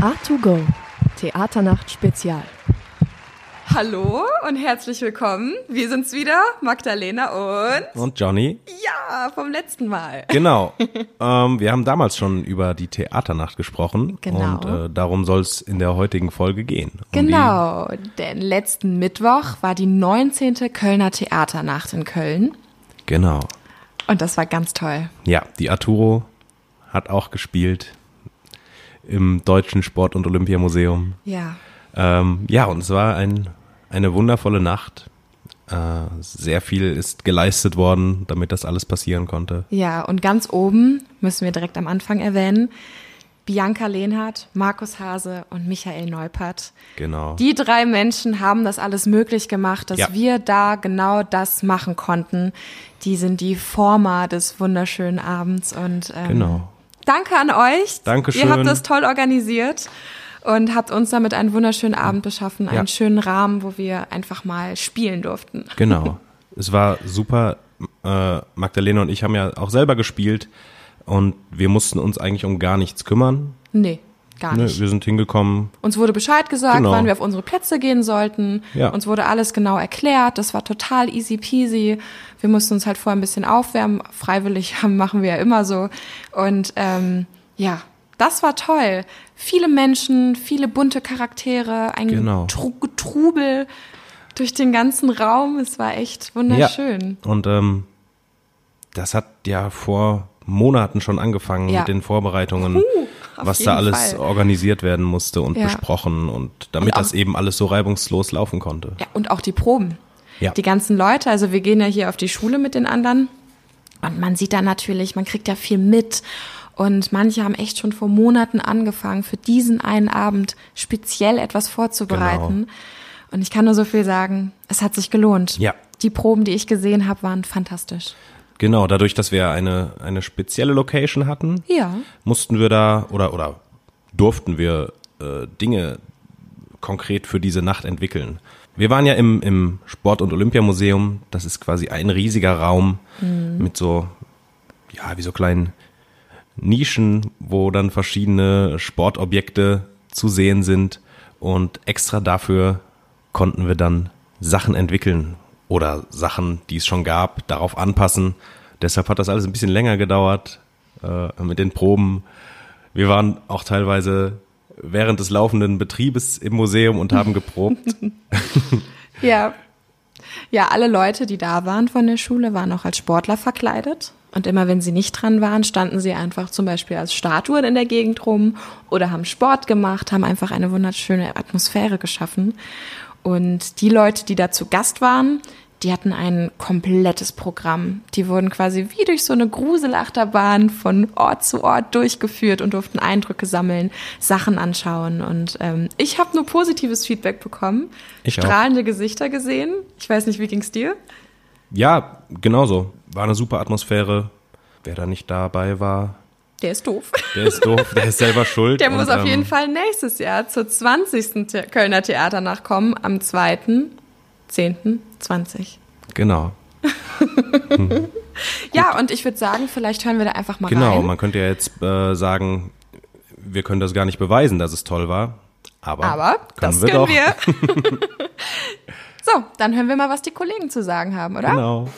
A2Go, Theaternacht Spezial. Hallo und herzlich willkommen. Wir sind's wieder, Magdalena und Und Johnny? ja, vom letzten Mal. Genau. ähm, wir haben damals schon über die Theaternacht gesprochen. Genau. Und äh, darum soll es in der heutigen Folge gehen. Um Genau, denn letzten Mittwoch war die 19. Kölner Theaternacht in Köln genau. und das war ganz toll. Ja, die Arturo hat auch gespielt im Deutschen Sport- und Olympiamuseum. Ja. Ähm, ja, und es war ein, eine wundervolle Nacht. Äh, sehr viel ist geleistet worden, damit das alles passieren konnte. Ja, und ganz oben müssen wir direkt am Anfang erwähnen, Bianca Lehnhardt, Markus Hase und Michael Neupert. Genau. Die drei Menschen haben das alles möglich gemacht, dass Ja. wir da genau das machen konnten. Die sind die Former des wunderschönen Abends und ähm, Genau. Danke an euch. Dankeschön. Ihr habt das toll organisiert und habt uns damit einen wunderschönen Abend beschaffen, einen Ja. schönen Rahmen, wo wir einfach mal spielen durften. Genau. es war super. Äh, Magdalena und ich haben ja auch selber gespielt und wir mussten uns eigentlich um gar nichts kümmern. Nee, gar nicht. wir sind hingekommen. Uns wurde Bescheid gesagt, Genau. wann wir auf unsere Plätze gehen sollten. Ja. Uns wurde alles genau erklärt. Das war total easy peasy. Wir mussten uns halt vorher ein bisschen aufwärmen. Freiwillig haben, machen wir ja immer so. Und ähm, ja, das war toll. Viele Menschen, viele bunte Charaktere, ein Genau. Tru Trubel durch den ganzen Raum. Es war echt wunderschön. Ja. Und ähm, das hat ja vor Monaten schon angefangen Ja. mit den Vorbereitungen, auf was da alles Fall. organisiert werden musste und Ja. besprochen und damit Und auch- das eben alles so reibungslos laufen konnte. Ja, und auch die Proben. Ja. Die ganzen Leute, also wir gehen ja hier auf die Schule mit den anderen und man sieht da natürlich, man kriegt ja viel mit und manche haben echt schon vor Monaten angefangen, für diesen einen Abend speziell etwas vorzubereiten. Und ich kann nur so viel sagen, es hat sich gelohnt. Ja. Die Proben, die ich gesehen habe, waren fantastisch. Genau, dadurch, dass wir eine, eine spezielle Location hatten, Ja. mussten wir da oder oder durften wir äh, Dinge konkret für diese Nacht entwickeln. Wir waren ja im, im Sport- und Olympiamuseum. Das ist quasi ein riesiger Raum mit so, ja, wie so kleinen Nischen, wo dann verschiedene Sportobjekte zu sehen sind. Und extra dafür konnten wir dann Sachen entwickeln oder Sachen, die es schon gab, darauf anpassen. Deshalb hat das alles ein bisschen länger gedauert äh, mit den Proben. Wir waren auch teilweise während des laufenden Betriebes im Museum und haben geprobt. Ja. Ja, alle Leute, die da waren von der Schule, waren auch als Sportler verkleidet. Und immer wenn sie nicht dran waren, standen sie einfach zum Beispiel als Statuen in der Gegend rum oder haben Sport gemacht, haben einfach eine wunderschöne Atmosphäre geschaffen. Und die Leute, die da zu Gast waren, die hatten ein komplettes Programm. Die wurden quasi wie durch so eine Gruselachterbahn von Ort zu Ort durchgeführt und durften Eindrücke sammeln, Sachen anschauen. Und ähm, ich habe nur positives Feedback bekommen, Ich auch. strahlende Gesichter gesehen. Ich weiß nicht, wie ging's dir? Ja, genauso. War eine super Atmosphäre. Wer da nicht dabei war, Der ist doof. der ist doof, der ist selber schuld. Der muss Und, auf jeden ähm, Fall nächstes Jahr zur 20. The Kölner Theaternacht kommen, am 2.10.20. Genau. Ja, und ich würde sagen, vielleicht hören wir da einfach mal Genau, rein. man könnte ja jetzt äh, sagen, wir können das gar nicht beweisen, dass es toll war. Aber, Aber können das wir können doch. wir. so, dann hören wir mal, was die Kollegen zu sagen haben, oder? Genau.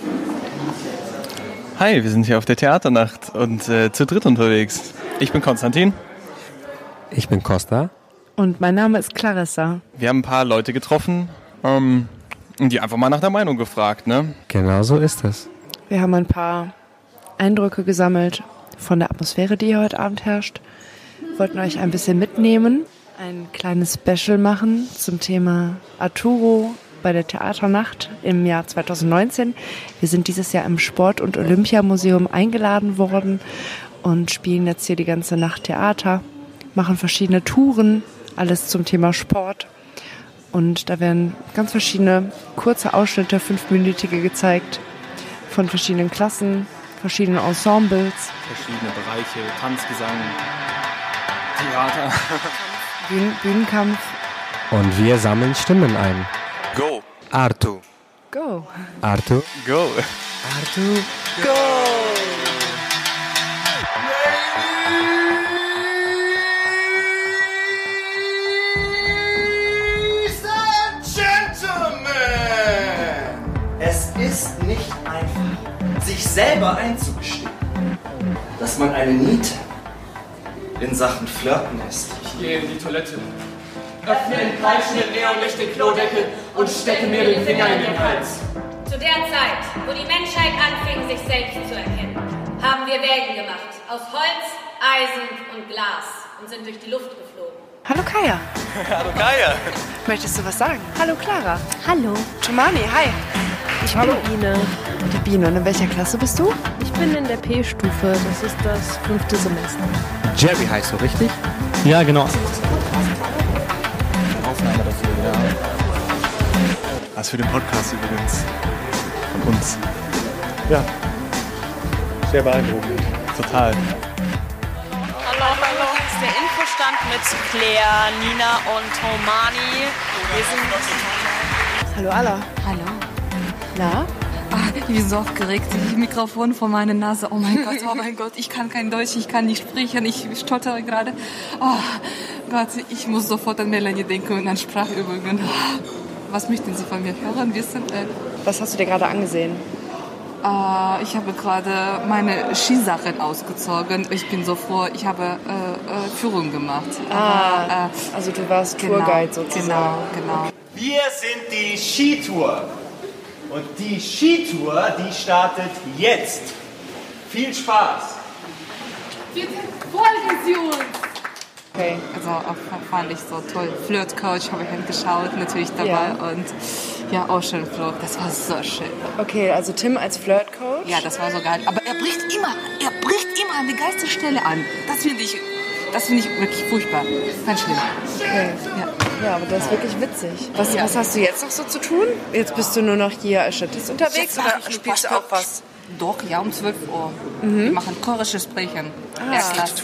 Hi, wir sind hier auf der Theaternacht und äh, zu dritt unterwegs. Ich bin Konstantin. Ich bin Costa. Und mein Name ist Clarissa. Wir haben ein paar Leute getroffen ähm, die einfach mal nach der Meinung gefragt. Ne? Genau so ist es. Wir haben ein paar Eindrücke gesammelt von der Atmosphäre, die hier heute Abend herrscht. Wollten euch ein bisschen mitnehmen, ein kleines Special machen zum Thema Arturo bei der Theaternacht im Jahr 2019. Wir sind dieses Jahr im Sport- und Olympiamuseum eingeladen worden und spielen jetzt hier die ganze Nacht Theater, machen verschiedene Touren, alles zum Thema Sport. Und da werden ganz verschiedene kurze Ausschnitte, fünfminütige gezeigt von verschiedenen Klassen, verschiedenen Ensembles, Verschiedene Bereiche, Tanz, Gesang, Theater. Bühnen Bühnenkampf. Und wir sammeln Stimmen ein. Go, Artu. Go! Artu. go. Artu. Selber einzugestehen, dass man eine Niete in Sachen Flirten ist. Ich gehe in die Toilette, öffne in kreischenden Neonlicht den Klodeckel und stecke mir den Finger in den Hals. Zu der Zeit, wo die Menschheit anfing, sich selbst zu erkennen, haben wir Wägen gemacht. Aus Holz, Eisen und Glas und sind durch die Luft geflogen. Hallo Kaya. Hallo Kaya. Möchtest du was sagen? Hallo Clara. Hallo, Tomani, hi. ich bin Ine. Die Biene, und in welcher Klasse bist du? Ich bin in der P-Stufe. Das ist das fünfte Semester. Jerry heißt du, richtig? Ja, genau. Aufnahme dafür, ja. Was für den Podcast übrigens. Von uns. Ja. Sehr beeindruckend. Total. Hallo, hallo. Das ist der Infostand mit Claire, Nina und Tomani. Wir sind. Hallo Alla. Hallo. Na? Ah, ich bin so aufgeregt. Ich Mikrofon vor meiner Nase. Oh mein Gott, oh mein Gott. Ich kann kein Deutsch, ich kann nicht sprechen. Ich stottere gerade. Oh Gott, ich muss sofort an Melanie denken und an Sprachübungen. Was möchten Sie von mir hören, wissen? Äh, Was hast du dir gerade angesehen? äh, ich habe gerade meine Skisachen ausgezogen. Ich bin so froh. Ich habe äh, äh, Führung gemacht. Ah, Aber, äh, also du warst genau, Tourguide sozusagen. Genau, genau. Wir sind die Skitour. Und die Skitour, die startet jetzt. Viel Spaß. Bitte folgen Sie uns! Okay. Also auch fand ich so toll. Flirt Coach habe ich angeschaut, natürlich dabei. Ja. Und ja, Ocean Flug, das war so schön. Okay, also Tim als Flirt-Coach? Ja, das war so geil. Aber er bricht immer, er bricht immer an die geilste Stelle an. Das finde ich, das finde ich wirklich furchtbar. Ganz schlimm. Okay. Ja. Ja, aber das ist wirklich witzig. Was, Ja. was hast du jetzt noch so zu tun? Jetzt bist du nur noch hier als Statist unterwegs mach oder spielst du auch was? Doch, ja, um 12 Uhr. Mhm. Wir machen chorisches Sprechen. Ah. Erstklasse.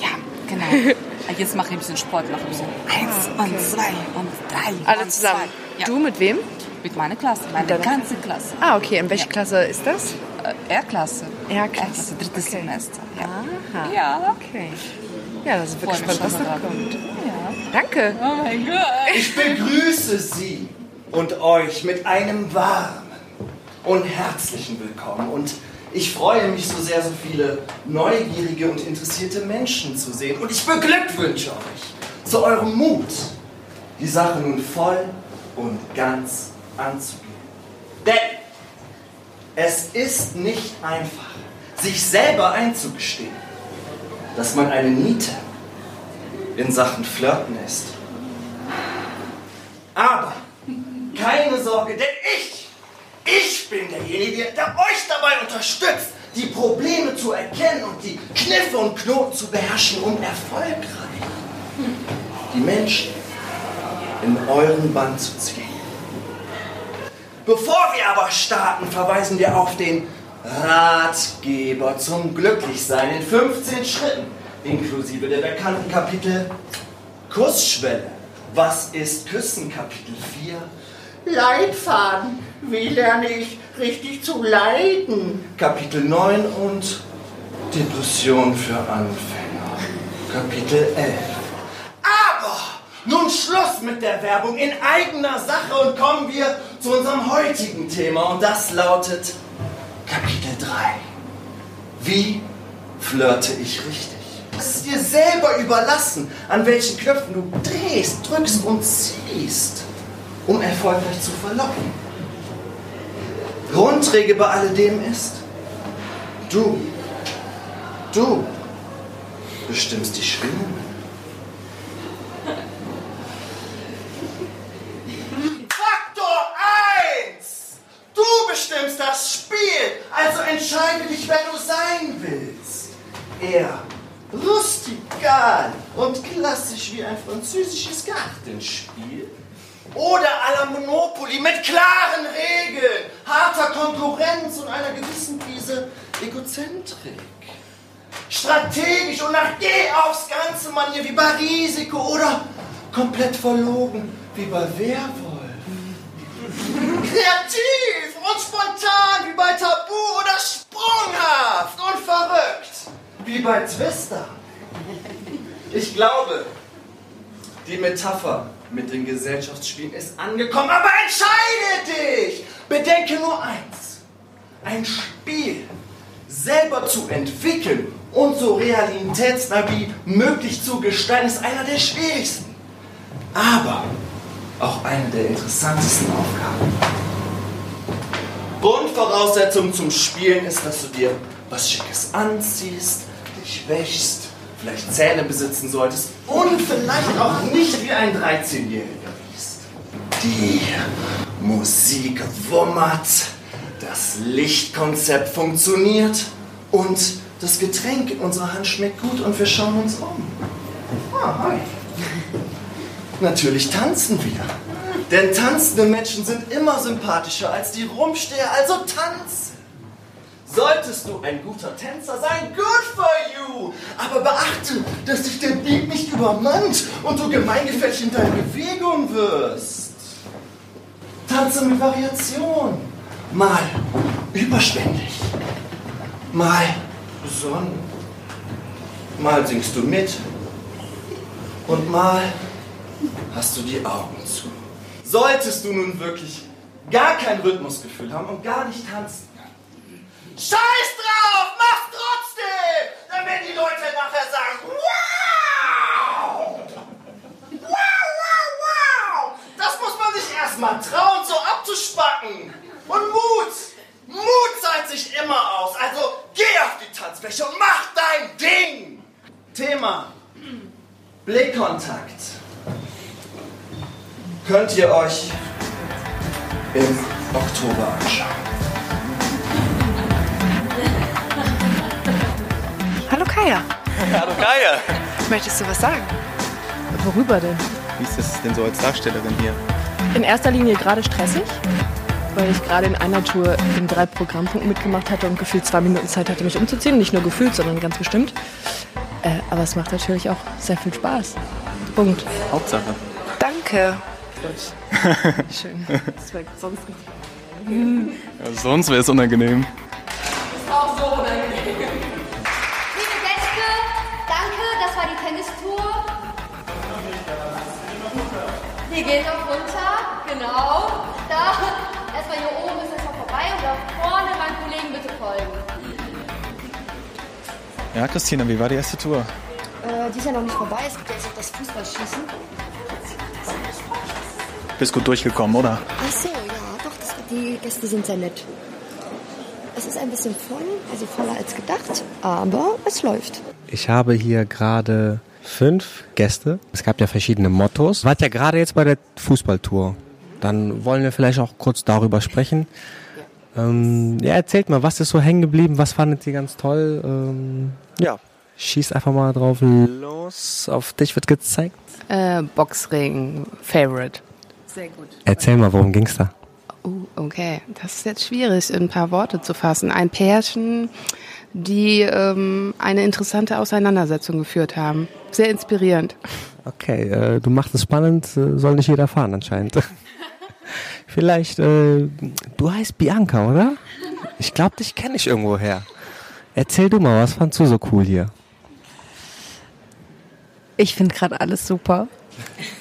Ja, genau. Jetzt mache ich ein bisschen Sport, noch ein bisschen. Eins Ah, okay. und zwei und drei Alle und zusammen. Zwei. Ja. Du mit wem? Mit meiner Klasse, meine deiner ganze Klasse. Ah, okay. In welche Ja. Klasse ist das? Äh, R-Klasse. R-Klasse. drittes Semester. Ja. Aha. Ja. Okay. Ja, das ist wirklich spannend, was schon da kommt. Ja. Danke. Oh mein Gott. Ich begrüße Sie und euch mit einem warmen und herzlichen Willkommen. Und ich freue mich so sehr, so viele neugierige und interessierte Menschen zu sehen. Und ich beglückwünsche euch zu eurem Mut, die Sache nun voll und ganz anzugehen. Denn es ist nicht einfach, sich selber einzugestehen, dass man eine Niete in Sachen Flirten ist. Aber keine Sorge, denn ich, ich bin derjenige, der euch dabei unterstützt, die Probleme zu erkennen und die Kniffe und Knoten zu beherrschen, um erfolgreich die Menschen in euren Bann zu ziehen. Bevor wir aber starten, verweisen wir auf den Ratgeber zum Glücklichsein in 15 Schritten, inklusive der bekannten Kapitel Kussschwelle. Was ist Küssen? Kapitel 4. Leitfaden. Wie lerne ich richtig zu leiden? Kapitel 9 und Depression für Anfänger. Kapitel 11. Aber nun Schluss mit der Werbung in eigener Sache und kommen wir zu unserem heutigen Thema und das lautet 3. Wie flirte ich richtig? Es ist dir selber überlassen, an welchen Knöpfen du drehst, drückst und ziehst, um erfolgreich zu verlocken. Grundregel bei alledem ist, du, du bestimmst die Schwingungen. Faktor 1! Du bestimmst das Spiel, also entscheide dich, wer du sein willst. Er rustikal und klassisch wie ein französisches Gartenspiel. Oder à la Monopoly mit klaren Regeln, harter Konkurrenz und einer gewissen Prise Egozentrik. Strategisch und nach Geh aufs ganze Manier wie bei Risiko oder komplett verlogen wie bei Werwolf. Bei Twister. Ich glaube, die Metapher mit den Gesellschaftsspielen ist angekommen, aber entscheide dich! Bedenke nur eins. Ein Spiel selber zu entwickeln und so realitätsnah wie möglich zu gestalten, ist einer der schwierigsten. Aber auch eine der interessantesten Aufgaben. Grundvoraussetzung zum Spielen ist, dass du dir was Schickes anziehst, dich wäschst, vielleicht Zähne besitzen solltest und vielleicht auch nicht wie ein 13-Jähriger liest. Die Musik wummert, das Lichtkonzept funktioniert und das Getränk in unserer Hand schmeckt gut und wir schauen uns um. Ah, hi. Natürlich tanzen wir. Denn tanzende Menschen sind immer sympathischer als die Rumsteher, also tanze. Solltest du ein guter Tänzer sein, you. Aber beachte, dass dich der Beat nicht übermannt und du gemeingefällig in deiner Bewegung wirst. Tanze mit Variation. Mal überschwänglich. Mal besonnen. Mal singst du mit. Und mal hast du die Augen zu. Solltest du nun wirklich gar kein Rhythmusgefühl haben und gar nicht tanzen, Scheiß drauf, werden die Leute nachher sagen, wow! Wow, wow, wow! Das muss man sich erstmal trauen, so abzuspacken. Und Mut! Mut zahlt sich immer aus. Also geh auf die Tanzfläche und mach dein Ding! Thema Blickkontakt. Könnt ihr euch im Oktober anschauen. Kaya. Hallo Kaya. Möchtest du was sagen? Worüber denn? Wie ist das denn so als Darstellerin hier? In erster Linie gerade stressig, weil ich gerade in einer Tour in drei Programmpunkten mitgemacht hatte und gefühlt zwei Minuten Zeit hatte, mich umzuziehen. Nicht nur gefühlt, sondern ganz bestimmt. Äh, aber es macht natürlich auch sehr viel Spaß. Punkt. Hauptsache. Danke. Schön. Das wäre sonst Ja, sonst wäre es unangenehm. Wir gehen noch runter, genau. Da, erstmal hier oben ist noch vorbei und da vorne meinen Kollegen bitte folgen. Ja, Christina, wie war die erste Tour? Äh, die ist ja noch nicht vorbei. Es gibt ja jetzt noch das Fußballschießen. Bist gut durchgekommen, oder? Ach so, ja, doch, das, die Gäste sind sehr nett. Es ist ein bisschen voll, also voller als gedacht, aber es läuft. Ich habe hier gerade fünf Gäste. Es gab ja verschiedene Mottos. Wart ja gerade jetzt bei der Fußballtour. Dann wollen wir vielleicht auch kurz darüber sprechen. Ähm, ja, erzählt mal, was ist so hängen geblieben? Was fandet ihr ganz toll? Ähm, ja, schießt einfach mal drauf los. Auf dich wird gezeigt. Äh, Boxring, Favorite. Sehr gut. Erzähl mal, worum ging's da? Uh, okay, das ist jetzt schwierig in ein paar Worte zu fassen. Ein Pärchen, die ähm, eine interessante Auseinandersetzung geführt haben. Sehr inspirierend. Okay, äh, du machst es spannend, äh, soll nicht jeder fahren anscheinend. Vielleicht, äh, du heißt Bianca, oder? Ich glaube, dich kenne ich irgendwo her. Erzähl du mal, was fandst du so cool hier? Ich finde gerade alles super.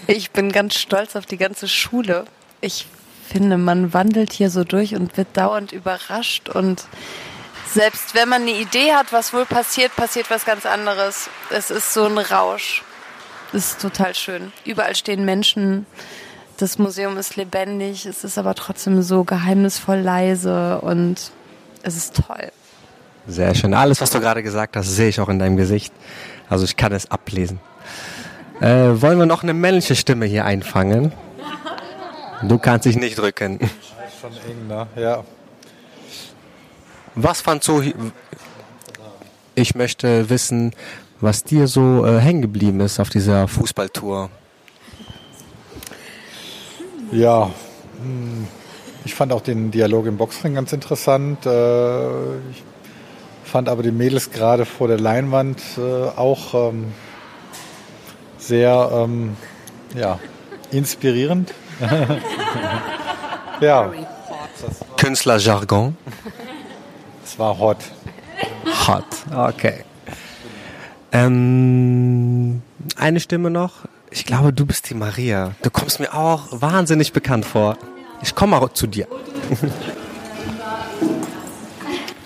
Ich bin ganz stolz auf die ganze Schule. Ich finde, man wandelt hier so durch und wird dauernd überrascht und selbst wenn man eine Idee hat, was wohl passiert, passiert was ganz anderes. Es ist so ein Rausch. Es ist total schön. Überall stehen Menschen. Das Museum ist lebendig. Es ist aber trotzdem so geheimnisvoll leise und es ist toll. Sehr schön. Alles, was du gerade gesagt hast, sehe ich auch in deinem Gesicht. Also ich kann es ablesen. Äh, wollen wir noch eine männliche Stimme hier einfangen? Du kannst dich nicht drücken. Schon eng, ne? Ja. Was fandst du? Ich möchte wissen, was dir so äh, hängen geblieben ist auf dieser Fußballtour. Ja. hm, Ich fand auch den Dialog im Boxring ganz interessant. Äh, Ich fand aber die Mädels gerade vor der Leinwand äh, auch ähm, sehr ähm, ja, inspirierend. ja, Künstlerjargon. Es war hot. Hot, okay. Ähm, eine Stimme noch. Ich glaube, du bist die Maria. Du kommst mir auch wahnsinnig bekannt vor. Ich komme auch zu dir.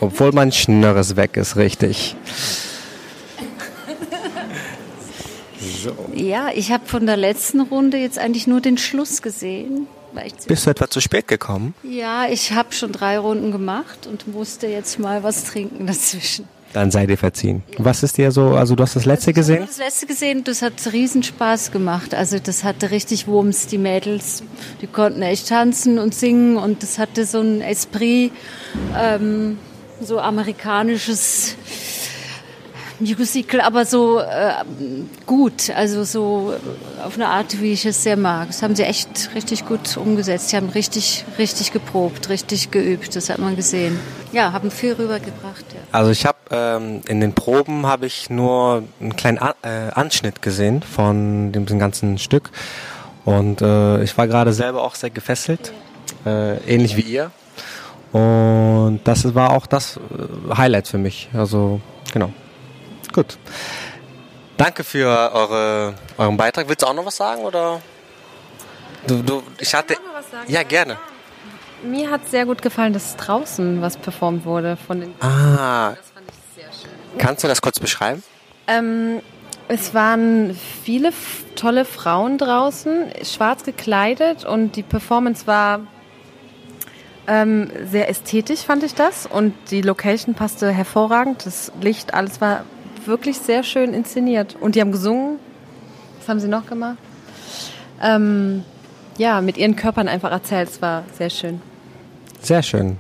Obwohl mein Schnörres weg ist, richtig. So. Ja, ich habe von der letzten Runde jetzt eigentlich nur den Schluss gesehen. Bist du etwa zu spät gekommen? Ja, ich habe schon drei Runden gemacht und musste jetzt mal was trinken dazwischen. Dann sei dir verziehen. Was ist dir so, also du hast das letzte gesehen? Das letzte gesehen, das hat riesen Spaß gemacht. Also das hatte richtig Wumms, die Mädels, die konnten echt tanzen und singen und das hatte so ein Esprit, ähm, so amerikanisches Musical, aber so äh, gut, also so auf eine Art, wie ich es sehr mag. Das haben sie echt richtig gut umgesetzt. Sie haben richtig, richtig geprobt, richtig geübt. Das hat man gesehen. Ja, haben viel rübergebracht. Ja. Also ich habe ähm, in den Proben habe ich nur einen kleinen An äh, Anschnitt gesehen von dem, dem ganzen Stück und äh, ich war gerade selber auch sehr gefesselt, äh, ähnlich wie ihr. Und das war auch das äh, Highlight für mich. Also genau. Gut. Danke für eure, euren Beitrag. Willst du auch noch was sagen oder? Du, du, ich hatte. Ja, gerne. Mir hat sehr gut gefallen, dass draußen was performt wurde von den. Ah. Das fand ich sehr schön. Kannst du das kurz beschreiben? Ähm, es waren viele tolle Frauen draußen, schwarz gekleidet und die Performance war ähm, sehr ästhetisch, fand ich das. Und die Location passte hervorragend. Das Licht, alles war wirklich sehr schön inszeniert. Und die haben gesungen. Was haben sie noch gemacht? Ähm, ja, mit ihren Körpern einfach erzählt. Es war sehr schön. Sehr schön.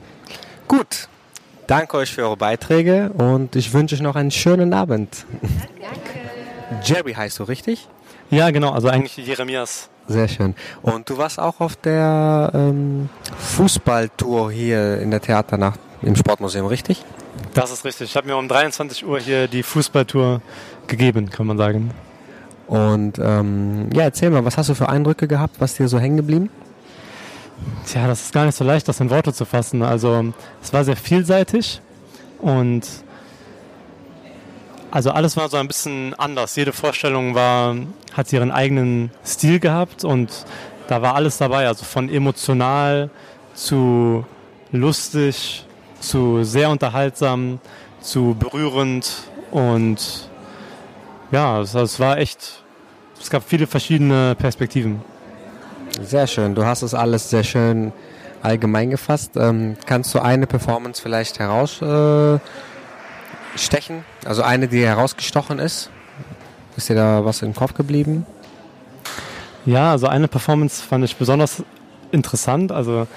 Gut. Danke euch für eure Beiträge und ich wünsche euch noch einen schönen Abend. Danke. Jerry heißt du, richtig? Ja, genau. Also eigentlich Jeremias. Sehr schön. Und du warst auch auf der ähm, Fußballtour hier in der Theaternacht im Sportmuseum, richtig? Das ist richtig. Ich habe mir um 23 Uhr hier die Fußballtour gegeben, kann man sagen. Und ähm, ja, erzähl mal, was hast du für Eindrücke gehabt? Was dir so hängen geblieben? Tja, das ist gar nicht so leicht, das in Worte zu fassen. Also es war sehr vielseitig und also alles war so ein bisschen anders. Jede Vorstellung war, hat ihren eigenen Stil gehabt und da war alles dabei. Also von emotional zu lustig zu sehr unterhaltsam, zu berührend und ja, es, es war echt, es gab viele verschiedene Perspektiven. Sehr schön, du hast es alles sehr schön allgemein gefasst. Ähm, kannst du eine Performance vielleicht herausstechen? Äh, also eine, die herausgestochen ist? Ist dir da was im Kopf geblieben? Ja, also eine Performance fand ich besonders interessant. Also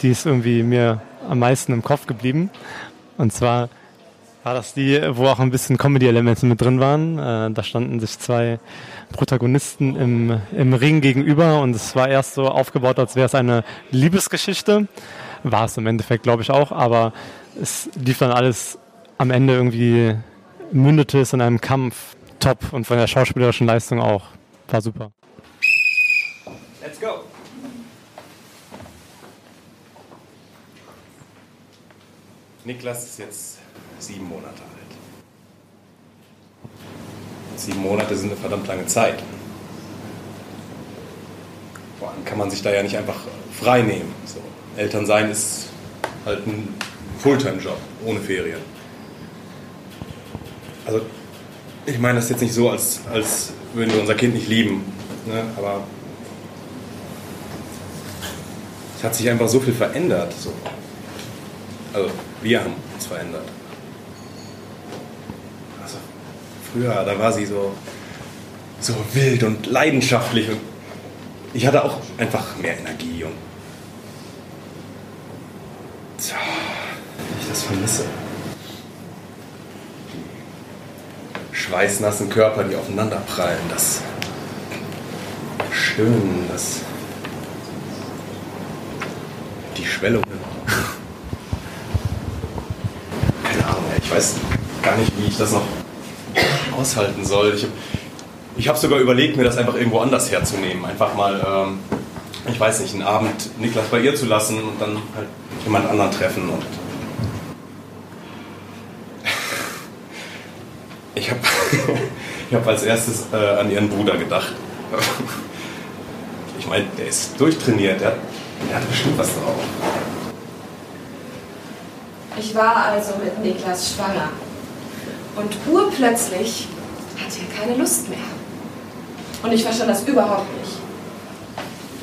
die ist irgendwie mir am meisten im Kopf geblieben. Und zwar war das die, wo auch ein bisschen Comedy-Elemente mit drin waren. Äh, da standen sich zwei Protagonisten im, im Ring gegenüber und es war erst so aufgebaut, als wäre es eine Liebesgeschichte. War es im Endeffekt, glaube ich, auch, aber es lief dann alles am Ende irgendwie, mündete es in einem Kampf top und von der schauspielerischen Leistung auch. War super. Let's go! Niklas ist jetzt sieben Monate alt. Sieben Monate sind eine verdammt lange Zeit. Vor allem kann man sich da ja nicht einfach frei nehmen. So. Elternsein ist halt ein Fulltime-Job, ohne Ferien. Also, ich meine das jetzt nicht so, als, als würden wir unser Kind nicht lieben. Ne? Aber es hat sich einfach so viel verändert. So. Also, wir haben uns verändert. Also, früher, da war sie so, so wild und leidenschaftlich und ich hatte auch einfach mehr Energie und tja, ich das vermisse. Schweißnassen Körper, die aufeinander prallen, das Stöhnen, das die Schwellungen. Weiß gar nicht, wie ich das noch aushalten soll. Ich, ich habe sogar überlegt, mir das einfach irgendwo anders herzunehmen. Einfach mal, ähm, ich weiß nicht, einen Abend Niklas bei ihr zu lassen und dann halt jemand anderen treffen. Und ich habe ich hab als erstes äh, an ihren Bruder gedacht. Ich meine, der ist durchtrainiert, der, der hat bestimmt was drauf. Ich war also mit Niklas schwanger. Und urplötzlich hatte er keine Lust mehr. Und ich verstand das überhaupt nicht.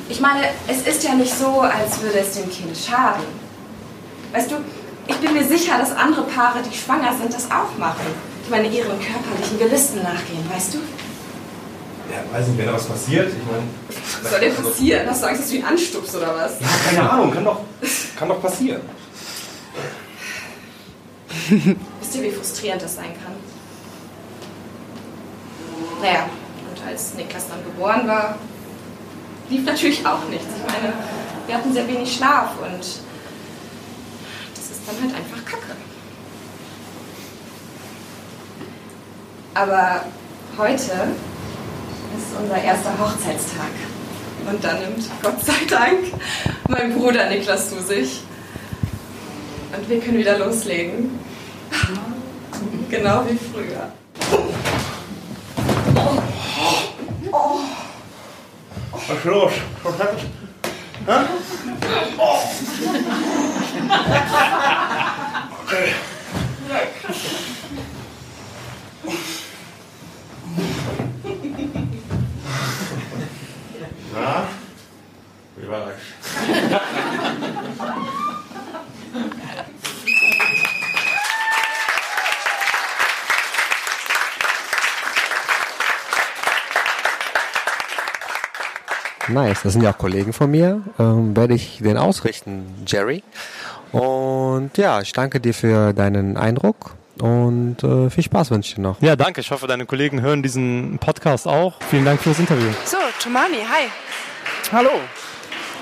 Ich meine, es ist ja nicht so, als würde es dem Kind schaden. Weißt du, ich bin mir sicher, dass andere Paare, die schwanger sind, das auch machen. Ich meine, ihren körperlichen Gelüsten nachgehen, weißt du? Ja, weiß nicht, wenn da was passiert. Ich meine. Was soll dir passieren? Hast du Angst, dass du ihn anstupst oder was? Ja, keine Ahnung, kann doch, kann doch passieren. Wisst ihr, wie frustrierend das sein kann? Naja, und als Niklas dann geboren war, lief natürlich auch nichts. Ich meine, wir hatten sehr wenig Schlaf und das ist dann halt einfach Kacke. Aber heute ist unser erster Hochzeitstag. Und dann nimmt, Gott sei Dank, mein Bruder Niklas zu sich. Und wir können wieder loslegen. Genau wie früher. Was ist los? Was hat? Hä? Oh. Okay. Wie war? Nice, das sind ja auch Kollegen von mir. Ähm, werde ich den ausrichten, Jerry. Und ja, ich danke dir für deinen Eindruck und äh, viel Spaß wünsche ich dir noch. Ja, danke. Ich hoffe, deine Kollegen hören diesen Podcast auch. Vielen Dank für das Interview. So, Tomani, hi. Hallo.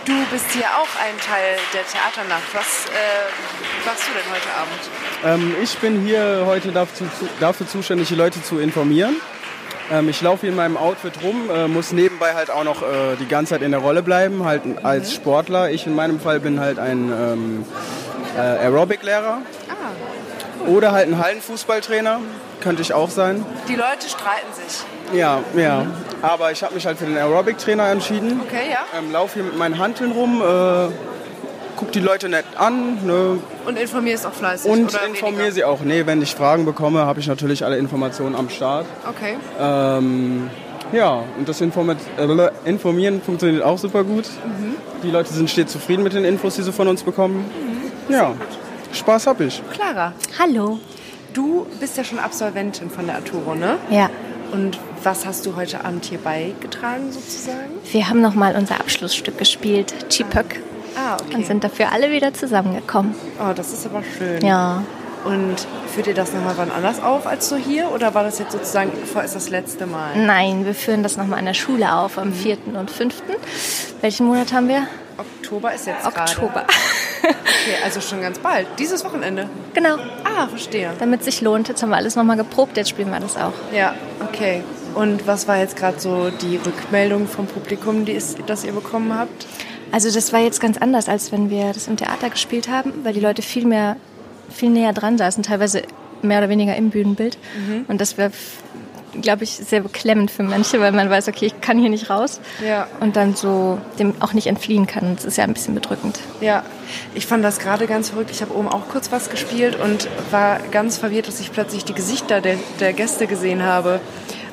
Du bist hier auch ein Teil der Theaternacht. Was äh, machst du denn heute Abend? Ähm, ich bin hier heute dafür, dafür zuständig, die Leute zu informieren. Ähm, ich laufe hier in meinem Outfit rum, äh, muss nebenbei halt auch noch äh, die ganze Zeit in der Rolle bleiben, halt als Sportler. Ich in meinem Fall bin halt ein ähm, äh, Aerobic-Lehrer. Oder halt ein Hallenfußballtrainer, könnte ich auch sein. Die Leute streiten sich. Ja, ja. Aber ich habe mich halt für den Aerobic-Trainer entschieden. Okay, ja. Ähm, laufe hier mit meinen Hanteln rum, äh, guck die Leute nett an. Ne, Und informierst auch fleißig. und oder informiere sie auch. Nee, wenn ich Fragen bekomme, habe ich natürlich alle Informationen am Start. Okay. Ähm, ja, und das Informat äh, Informieren funktioniert auch super gut. Mhm. Die Leute sind stets zufrieden mit den Infos, die sie von uns bekommen. Ja, Spaß habe ich. Clara. Hallo. Du bist ja schon Absolventin von der Arturo, ne? Ja. Und was hast du heute Abend hier beigetragen sozusagen? Wir haben nochmal unser Abschlussstück gespielt, Chipök. Ah, okay. Und sind dafür alle wieder zusammengekommen. Oh, das ist aber schön. Ja. Und führt ihr das nochmal wann anders auf als so hier? Oder war das jetzt sozusagen vorerst das letzte Mal? Nein, wir führen das nochmal an der Schule auf am 4. und 5. Welchen Monat haben wir? Oktober ist jetzt Oktober. Okay, also schon ganz bald. Dieses Wochenende? Genau. Ah, verstehe. Damit sich lohnt. Jetzt haben wir alles nochmal geprobt, jetzt spielen wir das auch. Ja, okay. Und was war jetzt gerade so die Rückmeldung vom Publikum, die ist, das ihr bekommen habt? Also das war jetzt ganz anders, als wenn wir das im Theater gespielt haben, weil die Leute viel mehr, viel näher dran saßen, teilweise mehr oder weniger im Bühnenbild. Mhm. Und das wäre, glaube ich, sehr beklemmend für manche, weil man weiß, okay, ich kann hier nicht raus. Ja. Und dann so dem auch nicht entfliehen kann. Das ist ja ein bisschen bedrückend. Ja, ich fand das gerade ganz verrückt. Ich habe oben auch kurz was gespielt und war ganz verwirrt, dass ich plötzlich die Gesichter der, der Gäste gesehen habe.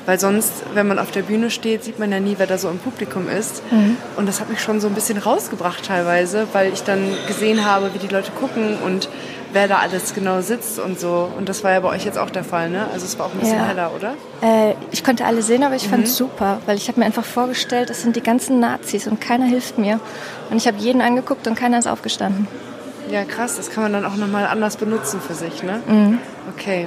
Weil sonst, wenn man auf der Bühne steht, sieht man ja nie, wer da so im Publikum ist. Mhm. Und das hat mich schon so ein bisschen rausgebracht teilweise, weil ich dann gesehen habe, wie die Leute gucken und wer da alles genau sitzt und so. Und das war ja bei euch jetzt auch der Fall, ne? Also es war auch ein bisschen Ja. heller, oder? Äh, ich konnte alle sehen, aber ich fand Mhm. es super, weil ich habe mir einfach vorgestellt, es sind die ganzen Nazis und keiner hilft mir. Und ich habe jeden angeguckt und keiner ist aufgestanden. Ja, krass. Das kann man dann auch nochmal anders benutzen für sich, ne? Mhm. Okay.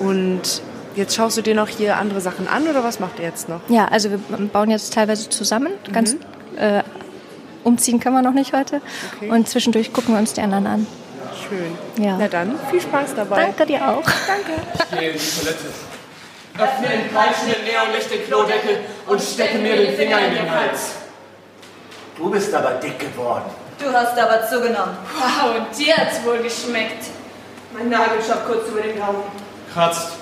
Und jetzt schaust du dir noch hier andere Sachen an oder was macht ihr jetzt noch? Ja, also wir bauen jetzt teilweise zusammen. Ganz äh, umziehen können wir noch nicht heute. Okay. Und zwischendurch gucken wir uns die anderen an. Schön. Ja. Na dann, viel Spaß dabei. Danke dir auch. Danke. Ich gehe in die Toilette. Öffne in kreischenden Neonlicht den Klodeckel und stecke mir den Finger in den Hals. Du bist aber dick geworden. Du hast aber zugenommen. Wow, und dir hat's wohl geschmeckt. Mein Nagel schaut kurz über den Gaumen. Kratzt.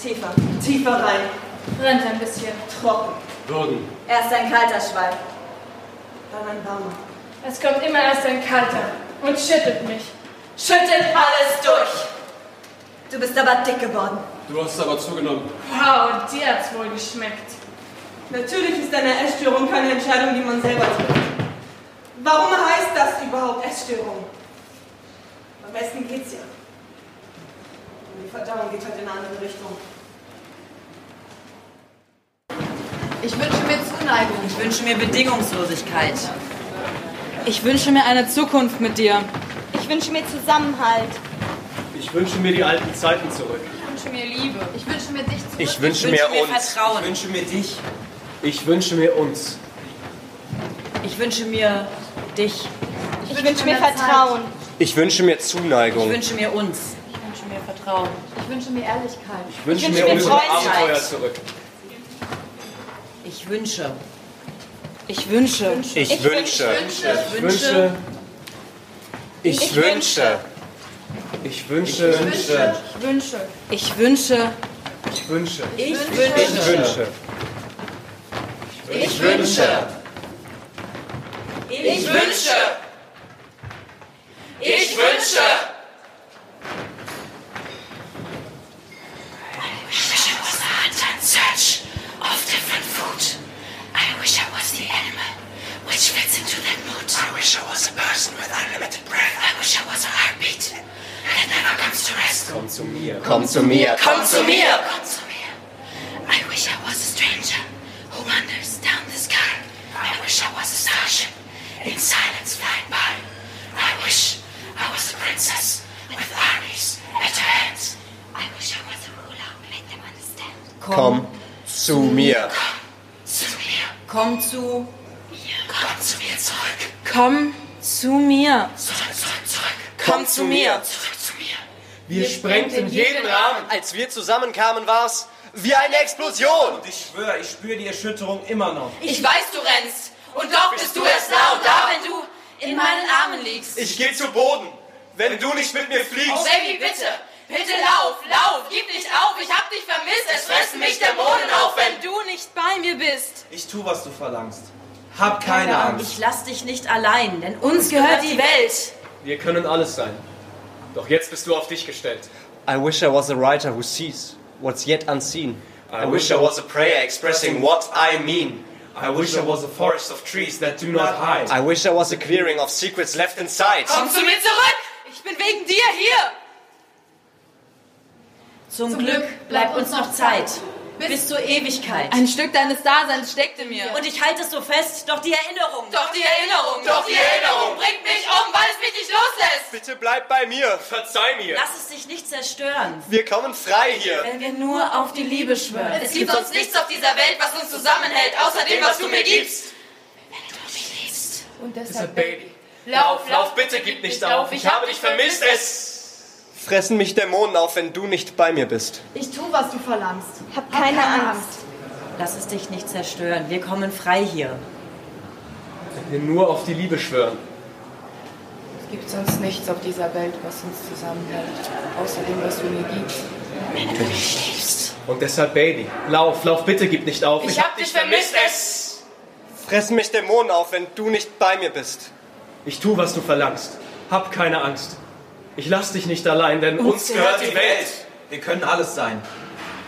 Tiefer. Tiefer rein. Brennt ein bisschen. Trocken. Würgen. Erst ein kalter Schweif. Dann ein warmer. Es kommt immer erst ein kalter und schüttelt mich. Schüttet alles durch. Du bist aber dick geworden. Du hast aber zugenommen. Wow, dir hat's wohl geschmeckt. Natürlich ist eine Essstörung keine Entscheidung, die man selber trifft. Warum heißt das überhaupt Essstörung? Am besten geht's ja. Und die Verdauung geht halt in eine andere Richtung. Ich wünsche mir Zuneigung. Ich wünsche mir Bedingungslosigkeit. Ich wünsche mir eine Zukunft mit dir. Ich wünsche mir Zusammenhalt. Ich wünsche mir die alten Zeiten zurück. Ich wünsche mir Liebe. Ich wünsche mir dich zurück. Ich wünsche mir uns. Vertrauen. Ich wünsche mir dich. Ich wünsche mir uns. Ich wünsche mir dich. Ich wünsche mir Vertrauen. Ich wünsche mir Ich Zuneigung. wünsche mir uns. Ich wünsche mir Vertrauen. Ich wünsche mir Ehrlichkeit. Ich wünsche Ich mir wünsche mir unsere Freundlichkeit. Abenteuer zurück. Ich wünsche. Ich wünsche. Ich wünsche. Ich wünsche. Ich wünsche. Ich wünsche. Ich wünsche. Ich wünsche. Ich wünsche. Ich Ich wünsche. wünsche. Ich wünsche. Ich wünsche. Ich wünsche. I wish I was a hunter in search of different food. I wish I was the animal which fits into that mood. I wish I was a person with unlimited breath. I wish I was a heartbeat that never comes to rest. Komm zu mir. Komm zu mir. Komm zu mir. Komm zu mir. I wish I was a stranger who wanders down the sky. I wish I was a starship in silence flying by. I wish I was a princess with armies at her hands. I wish I was a ruler who made them understand. Komm zu mir. Zu mir. Komm zu. Komm zu mir zurück. Komm zu mir. Zurück, zurück, zurück. Komm zu mir. Zurück zu mir. Wir sprengten jeden Rahmen. Als wir zusammenkamen, war's wie eine Explosion. Und ich schwöre, ich spüre die Erschütterung immer noch. Ich weiß, du rennst. Und doch bist du erst da und da, wenn du in meinen Armen liegst. Ich gehe zu Boden, wenn du nicht mit mir fliegst. Oh, Baby, bitte. Bitte lauf, lauf, gib nicht auf. Ich hab dich vermisst. Es fressen mich Dämonen auf, wenn du nicht bei mir bist. Ich tu, was du verlangst. Hab keine Angst. Ich lass dich nicht allein, denn uns gehört die Welt. Wir können alles sein. Doch jetzt bist du auf dich gestellt. I wish I was a writer who sees what's yet unseen. I wish I was a prayer expressing what I mean. I wish I was a forest of trees that do not hide. I wish I was a clearing of secrets left inside. Komm zu mir zurück. Ich bin wegen dir hier. Zum, Glück bleibt uns noch Zeit. Bis zur Ewigkeit. Ein Stück deines Daseins steckte mir. Und ich halte es so fest, doch die Erinnerung. Doch die Erinnerung. Doch die Erinnerung bringt mich um, weil es mich nicht loslässt. Bitte bleib bei mir. Verzeih mir. Lass es dich nicht zerstören. Wir kommen frei hier. Wenn wir nur auf die Liebe schwören. Es gibt sonst nichts auf dieser Welt, was uns zusammenhält, außer dem, was du mir gibst. Und Deshalb, Baby. Lauf, lauf, bitte gib nicht auf. Ich habe dich vermisst. Es fressen mich Dämonen auf, wenn du nicht bei mir bist. Ich tu, was du verlangst. Hab keine Angst. Lass es dich nicht zerstören. Wir kommen frei hier. Wenn wir nur auf die Liebe schwören. Es gibt sonst nichts auf dieser Welt, was uns zusammenhält, außer dem, was du mir gibst. Wenn du mich liebst. Und deshalb, Baby, lauf, lauf, bitte gib nicht auf. Ich hab dich vermisst. Es fressen mich Dämonen auf, wenn du nicht bei mir bist. Ich tu, was du verlangst. Hab keine Angst. Ich lass dich nicht allein, denn uns, gehört die Welt. Wir können alles sein.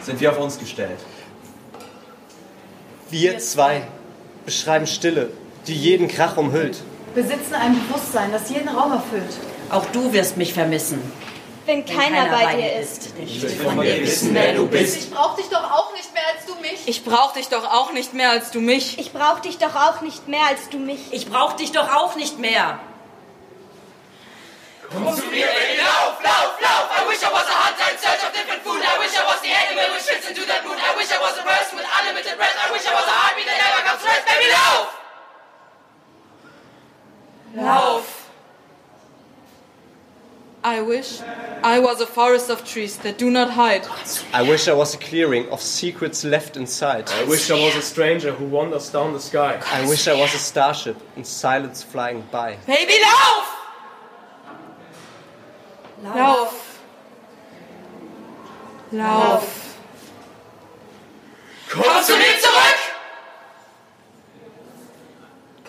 Sind wir auf uns gestellt. Wir zwei beschreiben Stille, die jeden Krach umhüllt. Besitzen ein Bewusstsein, das jeden Raum erfüllt. Auch du wirst mich vermissen. Wenn keiner bei dir ist. Nicht Ich will von dir wissen, wer du bist. Ich brauch dich doch auch nicht mehr als du mich. Ich brauch dich doch auch nicht mehr als du mich. Ich brauch dich doch auch nicht mehr als du mich. Ich brauch dich doch auch nicht mehr. Komm zu mir, Baby, lauf, lauf, lauf. I wish I was a hunter in search of different food. I wish I was the animal which fits into that mood. I wish I was a person with unlimited breath. I wish I was a heartbeat that never comes to rest. Baby, lauf! Lauf. I wish I was a forest of trees that do not hide. I wish I was a clearing of secrets left inside. I wish I was a stranger who wanders down the sky. I wish I was a starship in silence flying by. Baby, lauf! Lauf. Lauf. Komm zu mir zurück!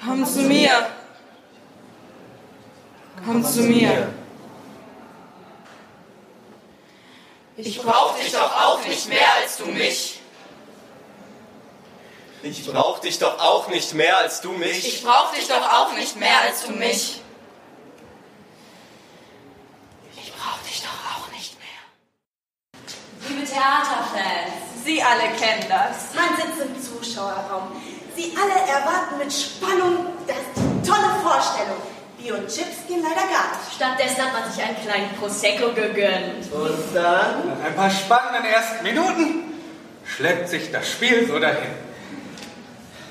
Komm zu mir. Komm zu mir. Ich brauch dich doch auch nicht mehr als du mich. Ich brauch dich doch auch nicht mehr als du mich. Ich brauch dich doch auch nicht mehr als du mich. Ich brauch dich doch auch nicht mehr. Liebe Theaterfans, Sie alle kennen das. Man sitzt im Zuschauerraum. Sie alle erwarten mit Spannung das die tolle Vorstellung. Bier und Chips gehen leider gar nicht. Stattdessen hat man sich einen kleinen Prosecco gegönnt. Und dann? Nach ein paar spannenden ersten Minuten schleppt sich das Spiel so dahin.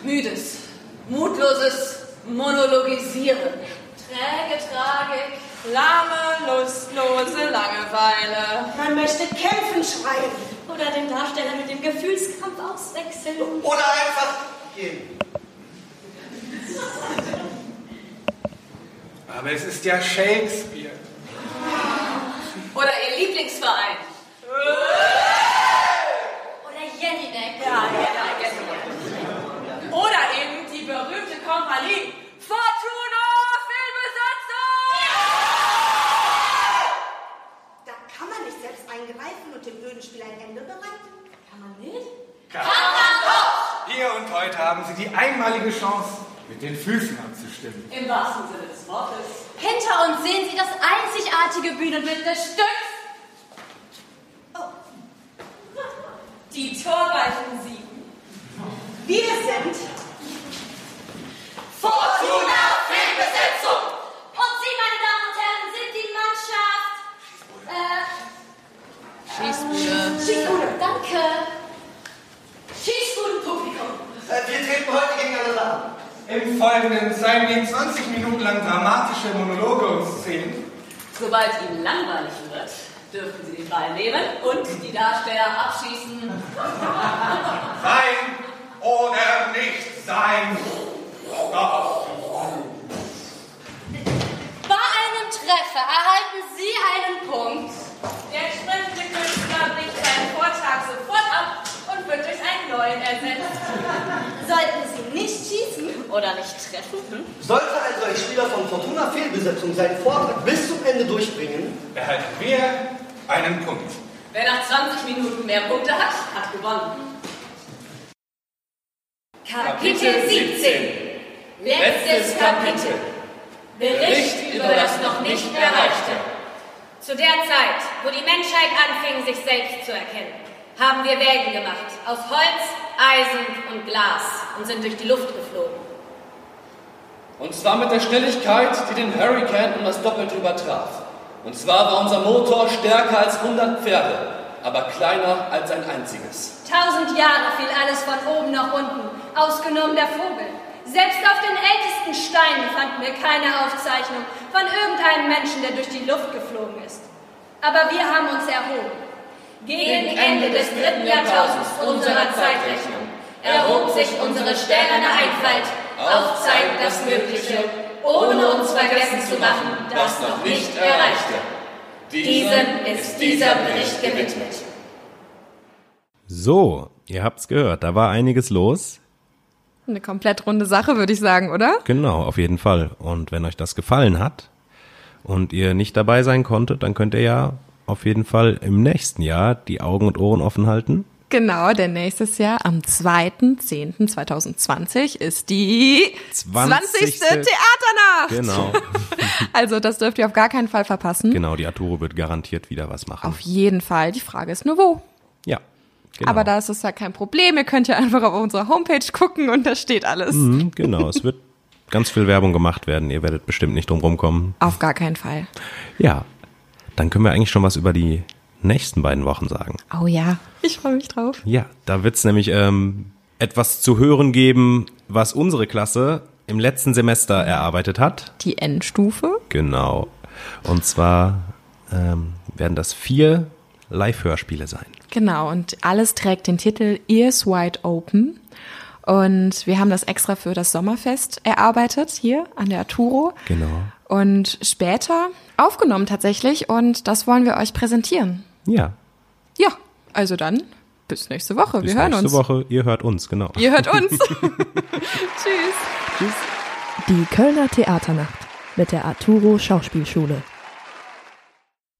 Müdes, mutloses Monologisieren. Träge Tragik, lahme, lustlose Langeweile. Man möchte kämpfen schreien. Oder den Darsteller mit dem Gefühlskampf auswechseln. Oder einfach gehen. Aber es ist ja Shakespeare. Oder Ihr Lieblingsverein. Oder Jelinek. Ja, ja, Jelinek. Oder eben die berühmte Kompanie Fortuna Filmbesetzung! Da kann man nicht selbst eingreifen und dem öden Spiel ein Ende bereiten. Kann man nicht? Kann man doch! Hier und heute haben Sie die einmalige Chance, mit den Füßen abzustimmen. Im wahrsten Sinne des Wortes. Hinter uns sehen Sie das einzigartige Bühnenbild des Stücks. Die torreichen Siegen. Wir sind Fortuna Filmbesetzung! Und Sie, meine Damen und Herren, sind die Mannschaft. Äh, Schießbude. Schießbude, danke. Schießbudenpublikum. Äh, wir treten heute gegeneinander an. Im Folgenden zeigen wir Ihnen 20 Minuten lang dramatische Monologe und Szenen. Sobald Ihnen langweilig wird, dürfen Sie den Ball nehmen und die Darsteller abschießen. Sein oder nicht sein. Stopp. Bei einem Treffer erhalten Sie einen Punkt. Der sprechende Künstler bricht seinen Vortrag sofort ab und wird durch einen neuen ersetzt. Sollten Sie nicht schießen Oder nicht treffen? Hm? Sollte also ein Spieler von Fortuna Fehlbesetzung seinen Vortrag bis zum Ende durchbringen, Erhalten wir einen Punkt. Wer nach 20 Minuten mehr Punkte hat, hat gewonnen. Kapitel 17. Letztes Kapitel. Bericht über das noch nicht Erreichte. Zu der Zeit, wo die Menschheit anfing, sich selbst zu erkennen, haben wir Wägen gemacht aus Holz, Eisen und Glas und sind durch die Luft geflogen. Und zwar mit der Schnelligkeit, die den Hurricane um das Doppelte übertraf. Und zwar war unser Motor stärker als 100 Pferde, aber kleiner als ein einziges. Tausend Jahre fiel alles von oben nach unten, ausgenommen der Vogel. Selbst auf den ältesten Steinen fanden wir keine Aufzeichnung von irgendeinem Menschen, der durch die Luft geflogen ist. Aber wir haben uns erhoben. Gegen Ende des dritten Jahrtausends unserer Zeitrechnung erhob sich unsere stählerne Einfalt auf Zeit das Mögliche, ohne uns vergessen zu machen, das noch nicht erreichte. Diesem ist dieser Bericht gewidmet. So, ihr habt's gehört, da war einiges los. Eine komplett runde Sache, würde ich sagen, oder? Genau, auf jeden Fall. Und wenn euch das gefallen hat und ihr nicht dabei sein konntet, dann könnt ihr ja auf jeden Fall im nächsten Jahr die Augen und Ohren offen halten. Genau, denn nächstes Jahr am 2.10.2020 ist die 20. 20. Theaternacht. Genau. Also das dürft ihr auf gar keinen Fall verpassen. Genau, die Arturo wird garantiert wieder was machen. Auf jeden Fall. Die Frage ist nur wo. Ja. Genau. Aber da ist es ja kein Problem. Ihr könnt ja einfach auf unserer Homepage gucken und da steht alles. Mhm, genau, es wird ganz viel Werbung gemacht werden. Ihr werdet bestimmt nicht drum rumkommen. Auf gar keinen Fall. Ja, dann können wir eigentlich schon was über die nächsten beiden Wochen sagen. Oh ja, ich freue mich drauf. Ja, da wird's nämlich ähm, etwas zu hören geben, was unsere Klasse im letzten Semester erarbeitet hat. Die Endstufe. Genau. Und zwar ähm, werden das vier Live-Hörspiele sein. Genau, und alles trägt den Titel Ears Wide Open. Und wir haben das extra für das Sommerfest erarbeitet, hier an der Arturo. Genau. Und später aufgenommen tatsächlich. Und das wollen wir euch präsentieren. Ja. Ja, also dann bis nächste Woche. Bis wir hören nächste uns. Woche. Ihr hört uns, genau. Ihr hört uns. Tschüss. Tschüss. Die Kölner Theaternacht mit der Arturo Schauspielschule.